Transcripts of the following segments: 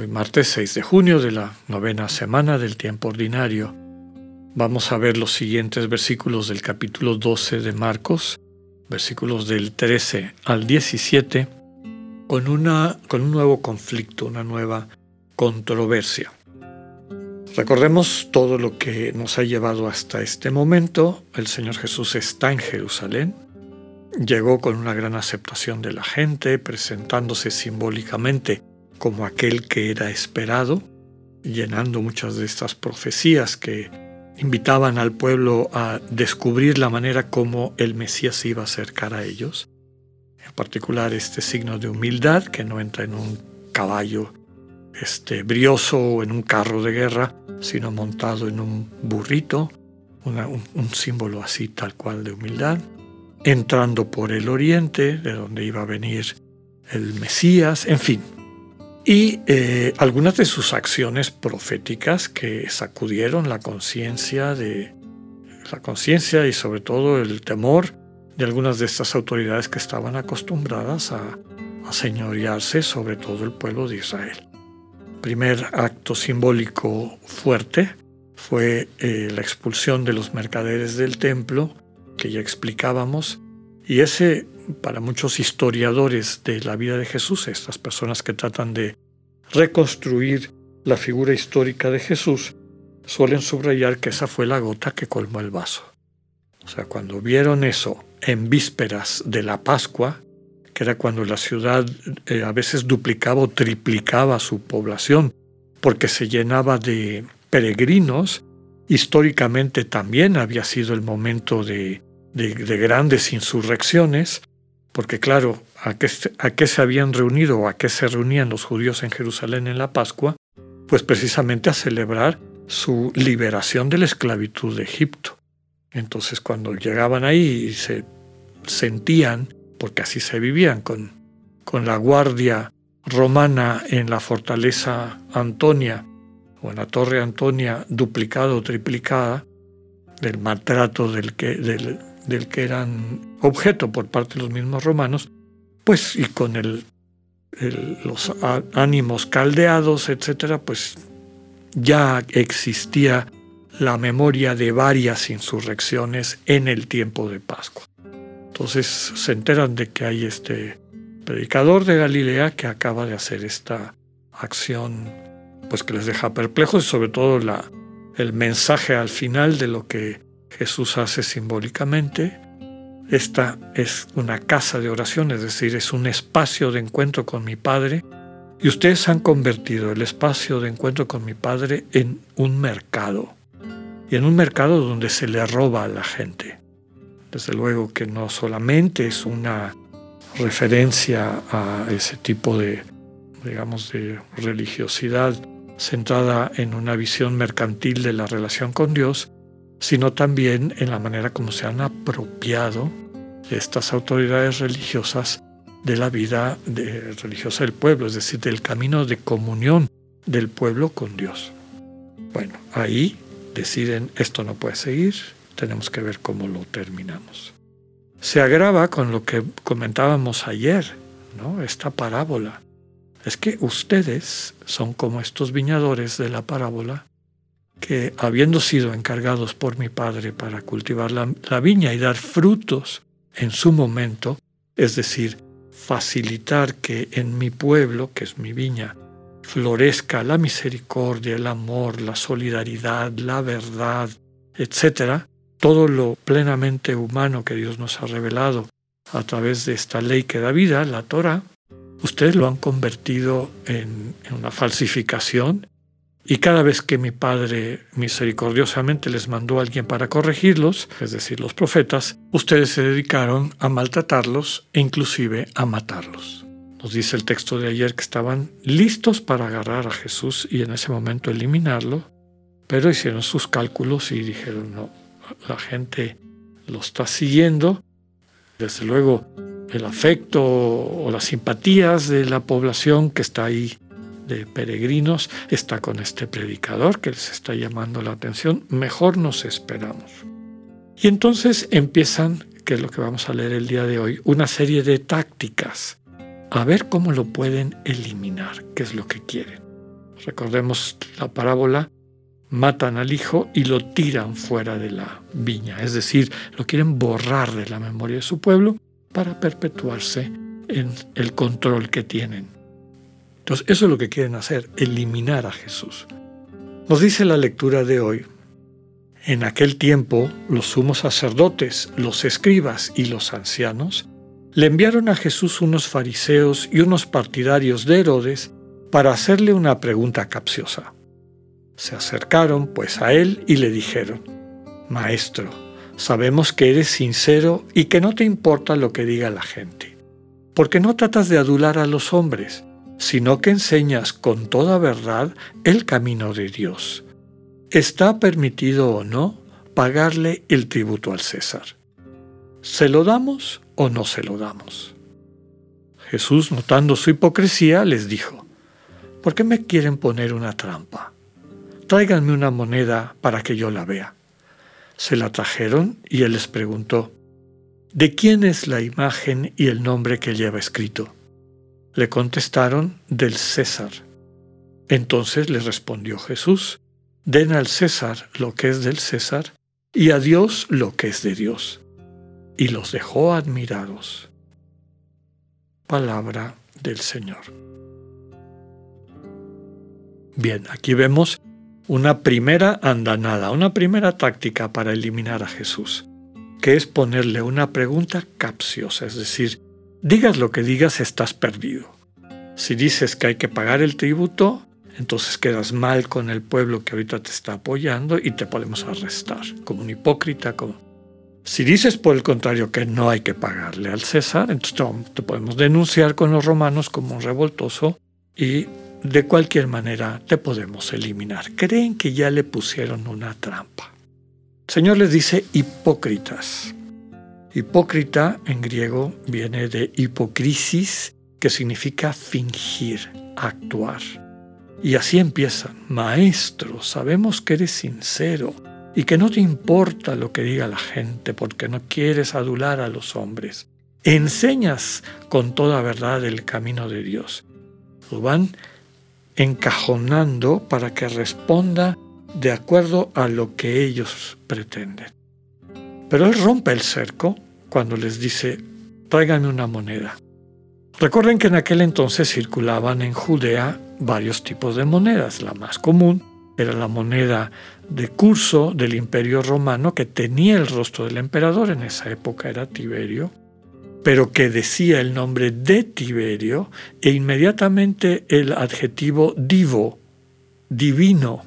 Hoy martes 6 de junio de la novena semana del tiempo ordinario. Vamos a ver los siguientes versículos del capítulo 12 de Marcos, versículos del 13 al 17, con, una, con un nuevo conflicto, una nueva controversia. Recordemos todo lo que nos ha llevado hasta este momento. El Señor Jesús está en Jerusalén, Llegó con una gran aceptación de la gente, presentándose simbólicamente como aquel que era esperado, llenando muchas de estas profecías que invitaban al pueblo a descubrir la manera como el Mesías iba a acercar a ellos. En particular este signo de humildad que no entra en un caballo este, brioso o en un carro de guerra, sino montado en un burrito, un símbolo así tal cual de humildad entrando por el oriente, de donde iba a venir el Mesías, en fin. Y eh, algunas de sus acciones proféticas que sacudieron la conciencia de la conciencia y sobre todo el temor de algunas de estas autoridades que estaban acostumbradas a, señorearse sobre todo el pueblo de Israel. Primer acto simbólico fuerte fue eh, la expulsión de los mercaderes del templo que ya explicábamos, y ese para muchos historiadores de la vida de Jesús, estas personas que tratan de reconstruir la figura histórica de Jesús, suelen subrayar que esa fue la gota que colmó el vaso. O sea, cuando vieron eso en vísperas de la Pascua, que era cuando la ciudad eh, a veces duplicaba o triplicaba su población, porque se llenaba de peregrinos, históricamente también había sido el momento de de, grandes insurrecciones, porque claro, ¿a qué, ¿a qué se habían reunido o a qué se reunían los judíos en Jerusalén en la Pascua? Pues precisamente a celebrar su liberación de la esclavitud de Egipto. Entonces cuando llegaban ahí y se sentían, porque así se vivían, con, con la guardia romana en la fortaleza Antonia o en la torre Antonia duplicada o triplicada, del maltrato del que, del, del que eran objeto por parte de los mismos romanos, pues y con los ánimos caldeados, etcétera, pues ya existía la memoria de varias insurrecciones en el tiempo de Pascua. Entonces se enteran de que hay este predicador de Galilea que acaba de hacer esta acción, pues que les deja perplejos y sobre todo el mensaje al final de lo que Jesús hace simbólicamente. Esta es una casa de oración, es decir, es un espacio de encuentro con mi Padre. Y ustedes han convertido el espacio de encuentro con mi Padre en un mercado. Y en un mercado donde se le roba a la gente. Desde luego que no solamente es una referencia a ese tipo de, digamos, de religiosidad centrada en una visión mercantil de la relación con Dios, sino también en la manera como se han apropiado estas autoridades religiosas de la vida religiosa del pueblo, es decir, del camino de comunión del pueblo con Dios. Bueno, ahí deciden esto no puede seguir, tenemos que ver cómo lo terminamos. Se agrava con lo que comentábamos ayer, ¿no? Esta parábola. Es que ustedes son como estos viñadores de la parábola que habiendo sido encargados por mi padre para cultivar la, viña y dar frutos en su momento, es decir, facilitar que en mi pueblo, que es mi viña, florezca la misericordia, el amor, la solidaridad, la verdad, etc., todo lo plenamente humano que Dios nos ha revelado a través de esta ley que da vida, la Torah, ustedes lo han convertido en, en una falsificación y cada vez que mi Padre misericordiosamente les mandó a alguien para corregirlos, es decir, los profetas, ustedes se dedicaron a maltratarlos e inclusive a matarlos. Nos dice el texto de ayer que estaban listos para agarrar a Jesús y en ese momento eliminarlo, Pero hicieron sus cálculos y dijeron, no, la gente lo está siguiendo. Desde luego, el afecto o las simpatías de la población que está ahí de peregrinos está con este predicador que les está llamando la atención. Mejor nos esperamos. Y entonces empiezan, que es lo que vamos a leer el día de hoy, una serie de tácticas a ver cómo lo pueden eliminar, qué es lo que quieren. Recordemos la parábola, matan al hijo y lo tiran fuera de la viña, es decir, lo quieren borrar de la memoria de su pueblo para perpetuarse en el control que tienen. Entonces, eso es lo que quieren hacer, eliminar a Jesús. Nos dice la lectura de hoy, en aquel tiempo los sumos sacerdotes, los escribas y los ancianos le enviaron a Jesús unos fariseos y unos partidarios de Herodes para hacerle una pregunta capciosa. Se acercaron pues a él y le dijeron, Maestro, sabemos que eres sincero y que no te importa lo que diga la gente, porque no tratas de adular a los hombres, sino que enseñas con toda verdad el camino de Dios. ¿Está permitido o no pagarle el tributo al César? ¿Se lo damos o no se lo damos? Jesús, notando su hipocresía, les dijo, ¿por qué me quieren poner una trampa? Tráiganme una moneda para que yo la vea. Se la trajeron y él les preguntó, ¿de quién es la imagen y el nombre que lleva escrito? Le contestaron, del César. Entonces le respondió Jesús, den al César lo que es del César y a Dios lo que es de Dios y los dejó admirados. Palabra del Señor. Bien, aquí vemos una primera andanada, una primera táctica para eliminar a Jesús, que es ponerle una pregunta capciosa, es decir, digas lo que digas, estás perdido. Si dices que hay que pagar el tributo, entonces quedas mal con el pueblo que ahorita te está apoyando y te podemos arrestar como un hipócrita, como si dices por el contrario que no hay que pagarle al César, entonces te podemos denunciar con los romanos como un revoltoso y de cualquier manera te podemos eliminar. Creen que ya le pusieron una trampa. El Señor les dice hipócritas. Hipócrita en griego viene de hipocrisis, que significa fingir, actuar. Y así empiezan. Maestro, sabemos que eres sincero y que no te importa lo que diga la gente porque no quieres adular a los hombres. Enseñas con toda verdad el camino de Dios. Lo van encajonando para que responda de acuerdo a lo que ellos pretenden. Pero él rompe el cerco cuando les dice, tráiganme una moneda. Recuerden que en aquel entonces circulaban en Judea varios tipos de monedas. La más común era la moneda de curso del imperio romano que tenía el rostro del emperador, en esa época era Tiberio, pero que decía el nombre de Tiberio e inmediatamente el adjetivo divo, divino,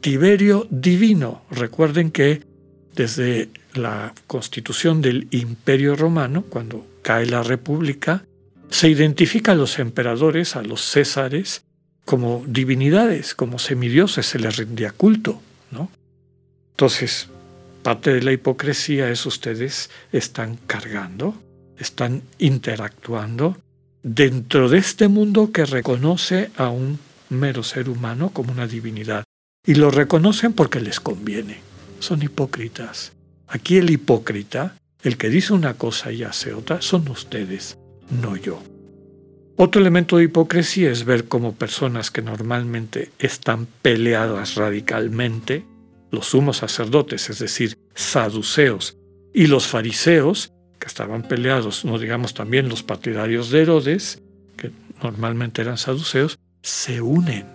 Tiberio divino. Recuerden que desde la constitución del imperio romano, cuando cae la república, se identifica a los emperadores, a los césares, como divinidades, como semidioses, se les rendía culto. ¿no? Entonces, parte de la hipocresía es ustedes están cargando, están interactuando dentro de este mundo que reconoce a un mero ser humano como una divinidad. Y lo reconocen porque les conviene. Son hipócritas. Aquí el hipócrita, el que dice una cosa y hace otra, son ustedes, no yo. Otro elemento de hipocresía es ver cómo personas que normalmente están peleadas radicalmente, los sumos sacerdotes, es decir, saduceos, y los fariseos, que estaban peleados, no digamos también los partidarios de Herodes, que normalmente eran saduceos, se unen.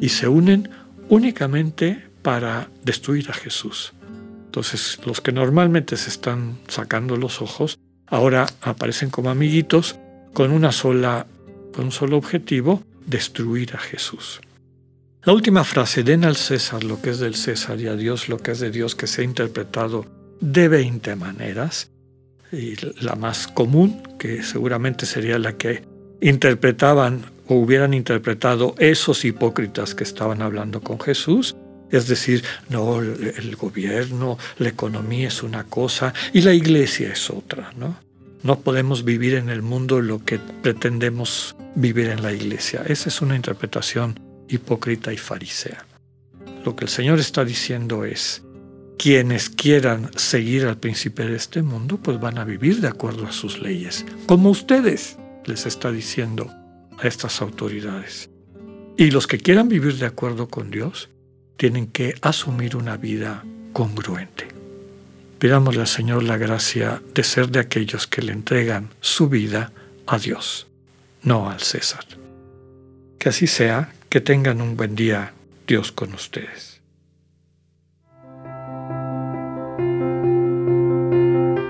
Y se unen únicamente para destruir a Jesús. Entonces, los que normalmente se están sacando los ojos, ahora aparecen como amiguitos con, una sola, con un solo objetivo, destruir a Jesús. La última frase, den al César lo que es del César y a Dios lo que es de Dios, que se ha interpretado de 20 maneras, y la más común, que seguramente sería la que interpretaban o hubieran interpretado esos hipócritas que estaban hablando con Jesús, Es decir, no, el gobierno, la economía es una cosa y la iglesia es otra, ¿no? No podemos vivir en el mundo lo que pretendemos vivir en la iglesia. Esa es una interpretación hipócrita y farisea. Lo que el Señor está diciendo es, quienes quieran seguir al príncipe de este mundo, pues van a vivir de acuerdo a sus leyes, como ustedes, les está diciendo a estas autoridades. Y los que quieran vivir de acuerdo con Dios, tienen que asumir una vida congruente. Pidámosle al Señor la gracia de ser de aquellos que le entregan su vida a Dios, no al César. Que así sea, que tengan un buen día, Dios con ustedes.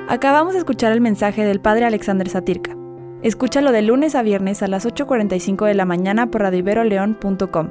Acabamos de escuchar el mensaje del Padre Alexander Satirka. Escúchalo de lunes a viernes a las 8.45 de la mañana por radioiberoleón.com,